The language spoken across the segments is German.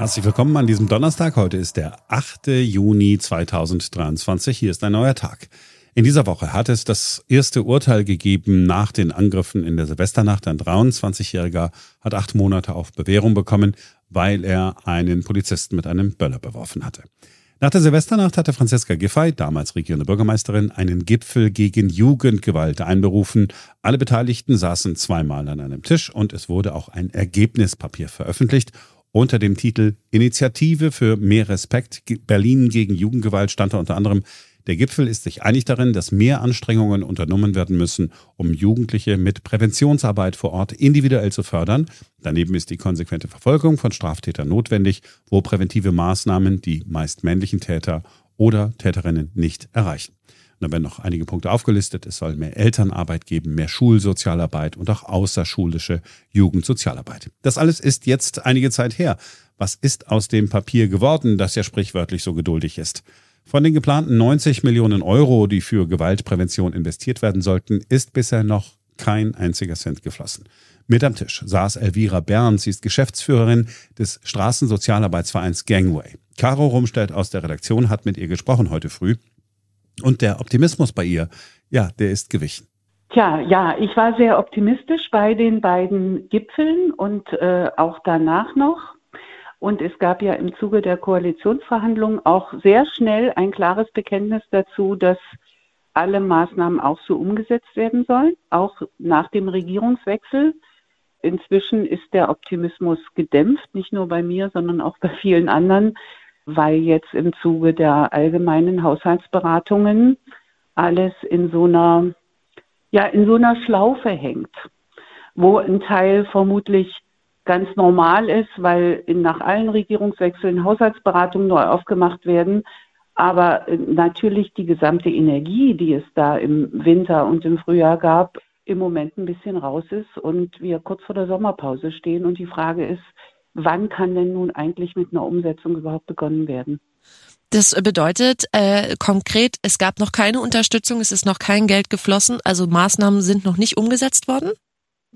Herzlich willkommen an diesem Donnerstag. Heute ist der 8. Juni 2023. Hier ist ein neuer Tag. In dieser Woche hat es das erste Urteil gegeben nach den Angriffen in der Silvesternacht. Ein 23-Jähriger hat acht Monate auf Bewährung bekommen, weil er einen Polizisten mit einem Böller beworfen hatte. Nach der Silvesternacht hatte Franziska Giffey, damals regierende Bürgermeisterin, einen Gipfel gegen Jugendgewalt einberufen. Alle Beteiligten saßen zweimal an einem Tisch und es wurde auch ein Ergebnispapier veröffentlicht. Unter dem Titel Initiative für mehr Respekt Berlin gegen Jugendgewalt stand unter anderem der Gipfel ist sich einig darin, dass mehr Anstrengungen unternommen werden müssen, um Jugendliche mit Präventionsarbeit vor Ort individuell zu fördern. Daneben ist die konsequente Verfolgung von Straftätern notwendig, wo präventive Maßnahmen die meist männlichen Täter oder Täterinnen nicht erreichen. Da werden noch einige Punkte aufgelistet. Es soll mehr Elternarbeit geben, mehr Schulsozialarbeit und auch außerschulische Jugendsozialarbeit. Das alles ist jetzt einige Zeit her. Was ist aus dem Papier geworden, das ja sprichwörtlich so geduldig ist? Von den geplanten 90 Millionen Euro, die für Gewaltprävention investiert werden sollten, ist bisher noch kein einziger Cent geflossen. Mit am Tisch saß Elvira Bern, sie ist Geschäftsführerin des Straßensozialarbeitsvereins Gangway. Caro Rumstedt aus der Redaktion hat mit ihr gesprochen heute früh. Und der Optimismus bei ihr, ja, der ist gewichen. Tja, ja, ich war sehr optimistisch bei den beiden Gipfeln und äh, auch danach noch. Und es gab ja im Zuge der Koalitionsverhandlungen auch sehr schnell ein klares Bekenntnis dazu, dass alle Maßnahmen auch so umgesetzt werden sollen, auch nach dem Regierungswechsel. Inzwischen ist der Optimismus gedämpft, nicht nur bei mir, sondern auch bei vielen anderen, weil jetzt im Zuge der allgemeinen Haushaltsberatungen alles in so einer, ja, in so einer Schlaufe hängt, wo ein Teil vermutlich ganz normal ist, weil nach allen Regierungswechseln Haushaltsberatungen neu aufgemacht werden. Aber äh, natürlich die gesamte Energie, die es da im Winter und im Frühjahr gab, im Moment ein bisschen raus ist und wir kurz vor der Sommerpause stehen. Und die Frage ist, wann kann denn nun eigentlich mit einer Umsetzung überhaupt begonnen werden? Das bedeutet äh, konkret, es gab noch keine Unterstützung, es ist noch kein Geld geflossen, also Maßnahmen sind noch nicht umgesetzt worden?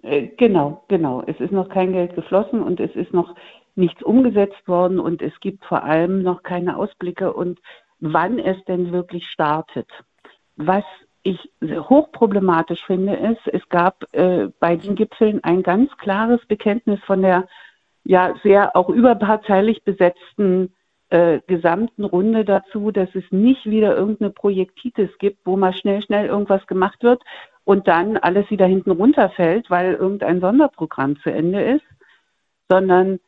Äh, genau, genau. Es ist noch kein Geld geflossen und es ist noch nichts umgesetzt worden und es gibt vor allem noch keine Ausblicke und wann es denn wirklich startet. Was ich hochproblematisch finde, ist, es gab äh, bei den Gipfeln ein ganz klares Bekenntnis von der ja sehr auch überparteilich besetzten äh, gesamten Runde dazu, dass es nicht wieder irgendeine Projektitis gibt, wo mal schnell, schnell irgendwas gemacht wird, und dann alles wieder hinten runterfällt, weil irgendein Sonderprogramm zu Ende ist, sondern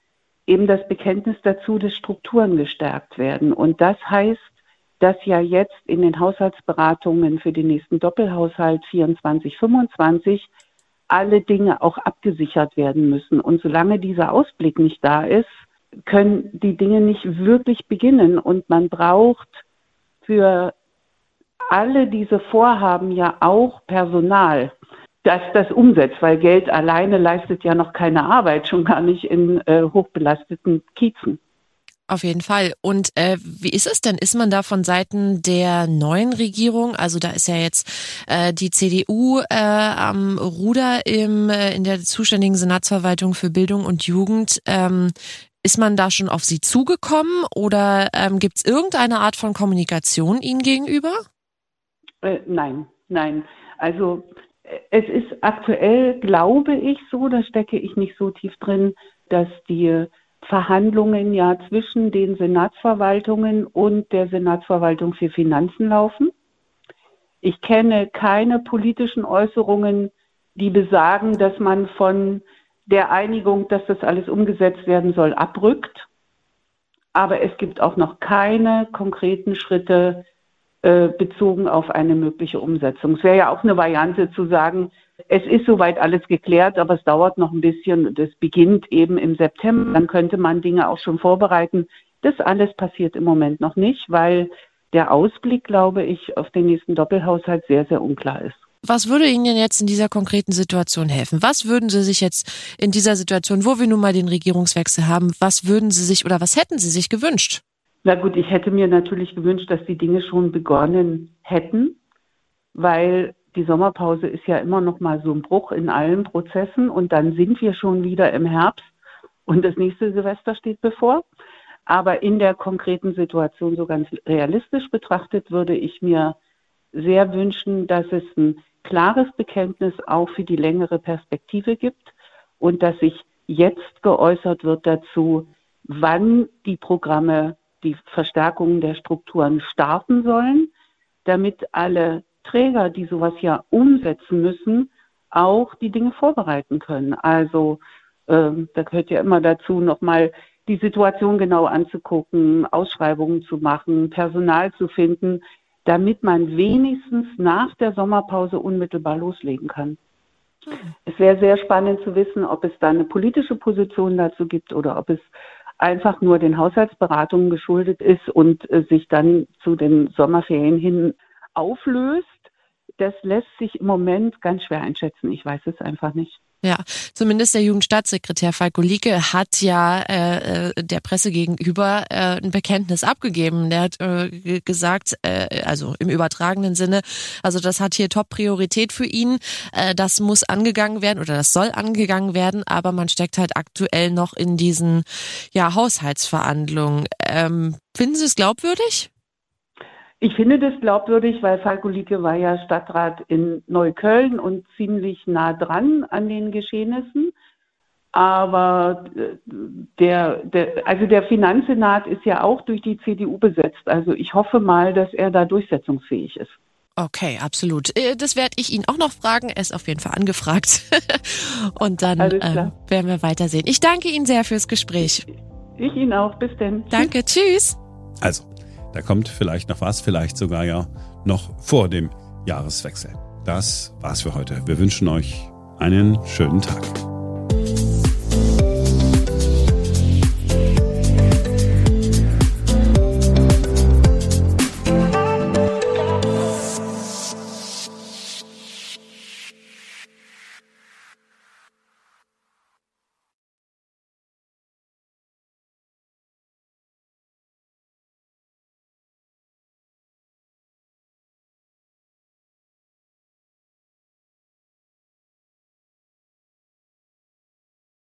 eben das Bekenntnis dazu, dass Strukturen gestärkt werden. Und das heißt, dass ja jetzt in den Haushaltsberatungen für den nächsten Doppelhaushalt 24, 25 alle Dinge auch abgesichert werden müssen. Und solange dieser Ausblick nicht da ist, können die Dinge nicht wirklich beginnen. Und man braucht für alle diese Vorhaben ja auch Personal, das das umsetzt, weil Geld alleine leistet ja noch keine Arbeit, schon gar nicht in äh, hochbelasteten Kiezen. Auf jeden Fall. Und äh, wie ist es denn? Ist man da von Seiten der neuen Regierung, also da ist ja jetzt äh, die CDU äh, am Ruder im, äh, in der zuständigen Senatsverwaltung für Bildung und Jugend, ähm, ist man da schon auf Sie zugekommen oder ähm, gibt es irgendeine Art von Kommunikation Ihnen gegenüber? Äh, nein, nein. Also es ist aktuell, glaube ich, so, da stecke ich nicht so tief drin, dass die Verhandlungen ja zwischen den Senatsverwaltungen und der Senatsverwaltung für Finanzen laufen. Ich kenne keine politischen Äußerungen, die besagen, dass man von der Einigung, dass das alles umgesetzt werden soll, abrückt. Aber es gibt auch noch keine konkreten Schritte, äh, bezogen auf eine mögliche Umsetzung. Es wäre ja auch eine Variante zu sagen, es ist soweit alles geklärt, aber es dauert noch ein bisschen und es beginnt eben im September. Dann könnte man Dinge auch schon vorbereiten. Das alles passiert im Moment noch nicht, weil der Ausblick, glaube ich, auf den nächsten Doppelhaushalt sehr, sehr unklar ist. Was würde Ihnen denn jetzt in dieser konkreten Situation helfen? Was würden Sie sich jetzt in dieser Situation, wo wir nun mal den Regierungswechsel haben, was würden Sie sich oder was hätten Sie sich gewünscht? Na gut, ich hätte mir natürlich gewünscht, dass die Dinge schon begonnen hätten, weil die Sommerpause ist ja immer noch mal so ein Bruch in allen Prozessen und dann sind wir schon wieder im Herbst und das nächste Silvester steht bevor. Aber in der konkreten Situation so ganz realistisch betrachtet würde ich mir sehr wünschen, dass es ein klares Bekenntnis auch für die längere Perspektive gibt und dass sich jetzt geäußert wird dazu, wann die Programme, die Verstärkungen der Strukturen starten sollen, damit alle Träger, die sowas ja umsetzen müssen, auch die Dinge vorbereiten können. Also ähm, da gehört ja immer dazu, nochmal die Situation genau anzugucken, Ausschreibungen zu machen, Personal zu finden, damit man wenigstens nach der Sommerpause unmittelbar loslegen kann. Es wäre sehr spannend zu wissen, ob es da eine politische Position dazu gibt oder ob es einfach nur den Haushaltsberatungen geschuldet ist und äh, sich dann zu den Sommerferien hin auflöst. Das lässt sich im Moment ganz schwer einschätzen. Ich weiß es einfach nicht. Ja, zumindest der Jugendstaatssekretär Falko Lieke hat ja äh, äh, der Presse gegenüber äh, ein Bekenntnis abgegeben. Der hat äh, gesagt, äh, also im übertragenen Sinne, also das hat hier Top-Priorität für ihn. Äh, das muss angegangen werden oder das soll angegangen werden, aber man steckt halt aktuell noch in diesen ja, Haushaltsverhandlungen. Ähm, finden Sie es glaubwürdig? Ich finde das glaubwürdig, weil Falko Lieke war ja Stadtrat in Neukölln und ziemlich nah dran an den Geschehnissen. Aber äh, der, der, also der Finanzsenat ist ja auch durch die CDU besetzt. Also ich hoffe mal, dass er da durchsetzungsfähig ist. Okay, absolut. Äh, das werde ich ihn auch noch fragen. Er ist auf jeden Fall angefragt. Und dann äh, werden wir weitersehen. Ich danke Ihnen sehr fürs Gespräch. Ich Ihnen auch. Bis denn. Danke. Tschüss. Also, da kommt vielleicht noch was, vielleicht sogar ja noch vor dem Jahreswechsel. Das war's für heute. Wir wünschen euch einen schönen Tag.